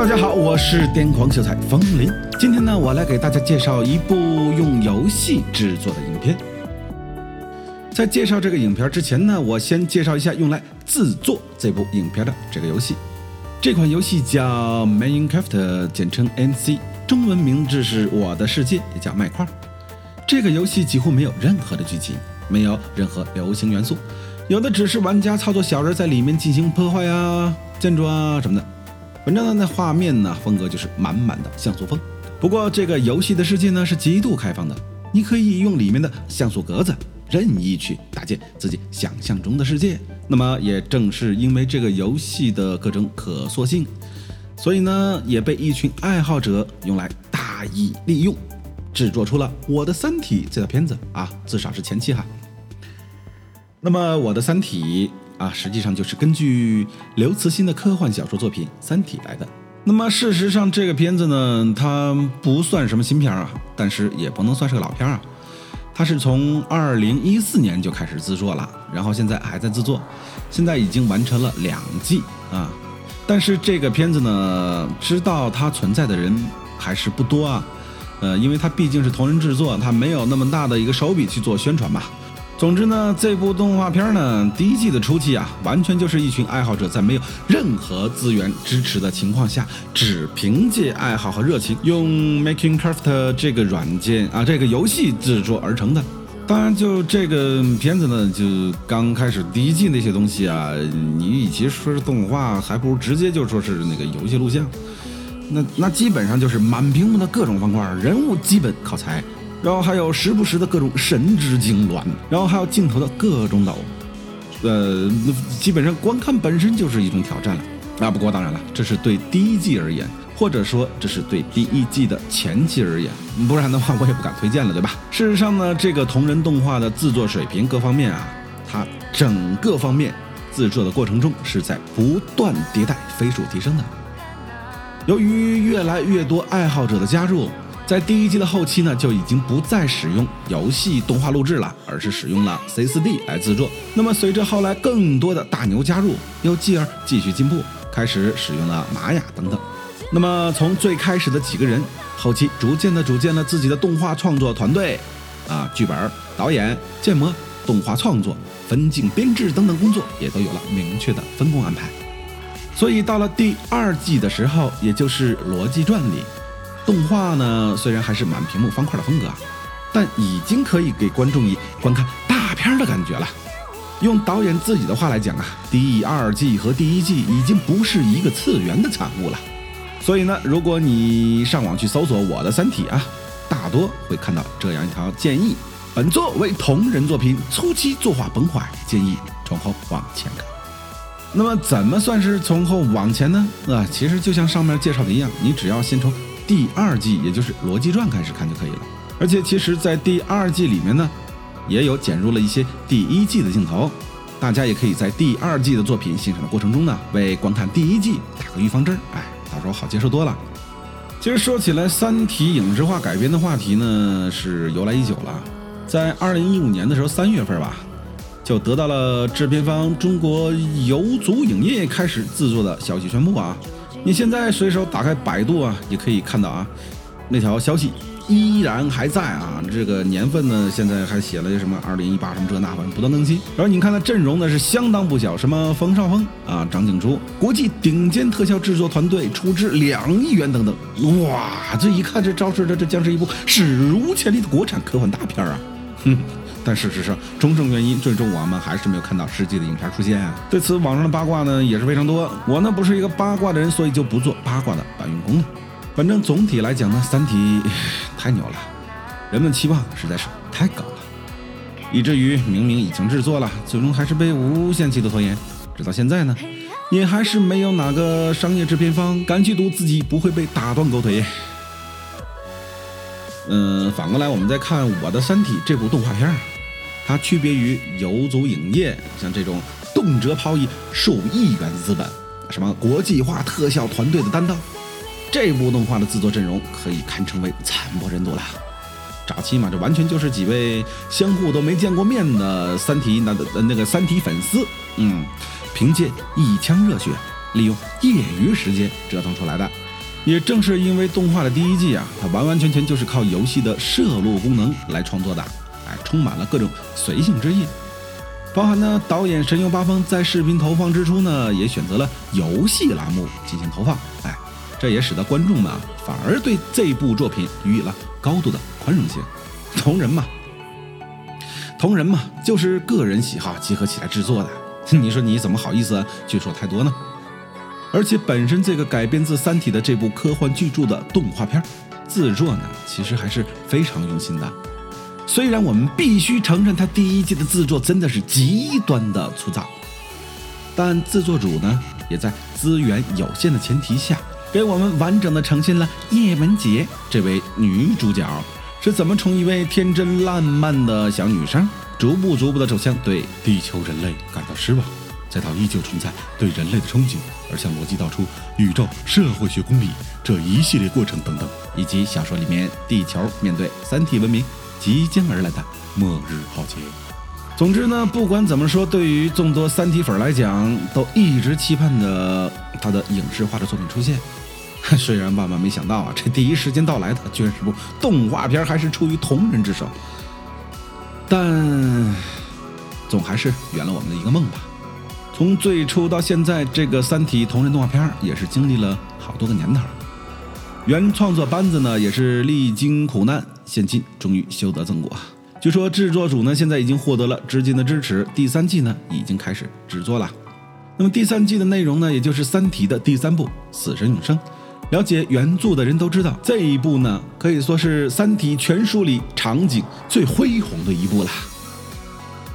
大家好，我是癫狂秀才风林。今天呢，我来给大家介绍一部用游戏制作的影片。在介绍这个影片之前呢，我先介绍一下用来制作这部影片的这个游戏。这款游戏叫 Minecraft，简称 MC，中文名字是我的世界，也叫麦块。这个游戏几乎没有任何的剧情，没有任何流行元素，有的只是玩家操作小人在里面进行破坏啊、建筑啊什么的。反正呢，那画面呢风格就是满满的像素风。不过这个游戏的世界呢是极度开放的，你可以用里面的像素格子任意去搭建自己想象中的世界。那么也正是因为这个游戏的各种可塑性，所以呢也被一群爱好者用来大意利用，制作出了《我的三体》这套片子啊，至少是前期哈。那么《我的三体》啊，实际上就是根据刘慈欣的科幻小说作品《三体》来的。那么事实上，这个片子呢，它不算什么新片啊，但是也不能算是个老片啊。它是从二零一四年就开始制作了，然后现在还在制作，现在已经完成了两季啊。但是这个片子呢，知道它存在的人还是不多啊。呃，因为它毕竟是同人制作，它没有那么大的一个手笔去做宣传吧。总之呢，这部动画片呢，第一季的初期啊，完全就是一群爱好者在没有任何资源支持的情况下，只凭借爱好和热情，用 Making Craft 这个软件啊，这个游戏制作而成的。当然，就这个片子呢，就刚开始第一季那些东西啊，你与其说是动画，还不如直接就说是那个游戏录像。那那基本上就是满屏幕的各种方块，人物基本靠猜。然后还有时不时的各种神之痉挛，然后还有镜头的各种抖，呃，基本上观看本身就是一种挑战了啊。不过当然了，这是对第一季而言，或者说这是对第一季的前期而言，不然的话我也不敢推荐了，对吧？事实上呢，这个同人动画的制作水平各方面啊，它整个方面制作的过程中是在不断迭代、飞速提升的。由于越来越多爱好者的加入。在第一季的后期呢，就已经不再使用游戏动画录制了，而是使用了 C4D 来制作。那么随着后来更多的大牛加入，又继而继续进步，开始使用了玛雅等等。那么从最开始的几个人，后期逐渐的组建了自己的动画创作团队，啊，剧本、导演、建模、动画创作、分镜、编制等等工作也都有了明确的分工安排。所以到了第二季的时候，也就是《逻辑传》里。动画呢，虽然还是满屏幕方块的风格，但已经可以给观众以观看大片的感觉了。用导演自己的话来讲啊，第二季和第一季已经不是一个次元的产物了。所以呢，如果你上网去搜索《我的三体》啊，大多会看到这样一条建议：本作为同人作品，初期作画崩坏，建议从后往前看。那么，怎么算是从后往前呢？啊，其实就像上面介绍的一样，你只要先从。第二季也就是《逻辑传》开始看就可以了，而且其实，在第二季里面呢，也有剪入了一些第一季的镜头，大家也可以在第二季的作品欣赏的过程中呢，为观看第一季打个预防针儿，哎，到时候好接受多了。其实说起来，《三体》影视化改编的话题呢，是由来已久了，在二零一五年的时候三月份吧，就得到了制片方中国游族影业开始制作的消息宣布啊。你现在随手打开百度啊，也可以看到啊，那条消息依然还在啊。这个年份呢，现在还写了什么二零一八什么这那，反正不断更新。然后你看它阵容呢是相当不小，什么冯绍峰啊、张静初，国际顶尖特效制作团队出资两亿元等等。哇，这一看这昭示着这将是一部史无前例的国产科幻大片啊！哼。但事实上，种种原因，最终我们还是没有看到实际的影片出现啊。对此，网上的八卦呢也是非常多。我呢不是一个八卦的人，所以就不做八卦的搬运工了。反正总体来讲呢，《三体》太牛了，人们期望实在是太高了，以至于明明已经制作了，最终还是被无限期的拖延。直到现在呢，也还是没有哪个商业制片方敢去赌自己不会被打断狗腿。嗯，反过来我们再看《我的三体》这部动画片它区别于游族影业像这种动辄抛以数亿元资本、什么国际化特效团队的担当，这部动画的制作阵容可以堪称为惨不忍睹了。早期嘛，这完全就是几位相互都没见过面的三体那的那个三体粉丝，嗯，凭借一腔热血，利用业余时间折腾出来的。也正是因为动画的第一季啊，它完完全全就是靠游戏的摄录功能来创作的，充满了各种随性之意。包含呢，导演神游八方在视频投放之初呢，也选择了游戏栏目进行投放，哎，这也使得观众们啊，反而对这部作品予以了高度的宽容性。同人嘛，同人嘛，就是个人喜好集合起来制作的，你说你怎么好意思去说太多呢？而且本身这个改编自《三体》的这部科幻巨著的动画片，制作呢其实还是非常用心的。虽然我们必须承认，它第一季的制作真的是极端的粗糙，但制作组呢也在资源有限的前提下，给我们完整的呈现了叶文洁这位女主角是怎么从一位天真烂漫的小女生，逐步逐步的走向对地球人类感到失望。再到依旧存在对人类的憧憬，而向逻辑道出宇宙社会学公理这一系列过程等等，以及小说里面地球面对三体文明即将而来的末日浩劫。总之呢，不管怎么说，对于众多三体粉来讲，都一直期盼着他的影视化的作品出现。虽然万万没想到啊，这第一时间到来的居然是部动画片，还是出于同人之手。但总还是圆了我们的一个梦吧。从最初到现在，这个《三体》同人动画片也是经历了好多个年头。原创作班子呢也是历经苦难，现今终于修得正果。据说制作组呢现在已经获得了资金的支持，第三季呢已经开始制作了。那么第三季的内容呢，也就是《三体》的第三部《死神永生》。了解原著的人都知道，这一部呢可以说是《三体》全书里场景最恢宏的一部了。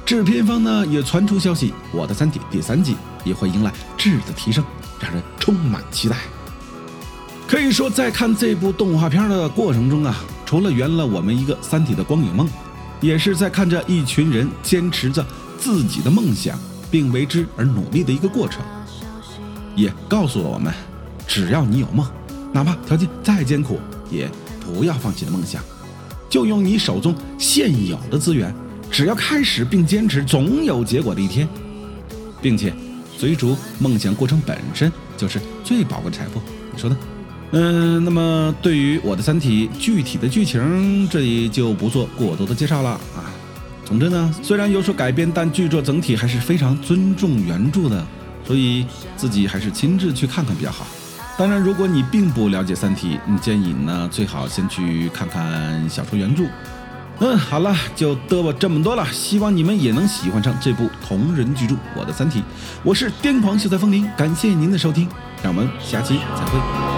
制片方呢也传出消息，《我的三体》第三季也会迎来质的提升，让人充满期待。可以说，在看这部动画片的过程中啊，除了圆了我们一个三体的光影梦，也是在看着一群人坚持着自己的梦想并为之而努力的一个过程，也告诉了我们，只要你有梦，哪怕条件再艰苦，也不要放弃的梦想，就用你手中现有的资源。只要开始并坚持，总有结果的一天，并且追逐梦想过程本身就是最宝贵的财富，你说呢？嗯，那么对于我的《三体》具体的剧情，这里就不做过多的介绍了啊。总之呢，虽然有所改编，但剧作整体还是非常尊重原著的，所以自己还是亲自去看看比较好。当然，如果你并不了解《三体》，你建议呢最好先去看看小说原著。嗯，好了，就嘚啵这么多了。希望你们也能喜欢上这部同人巨著《我的三体》。我是癫狂秀才风铃，感谢您的收听，让我们下期再会。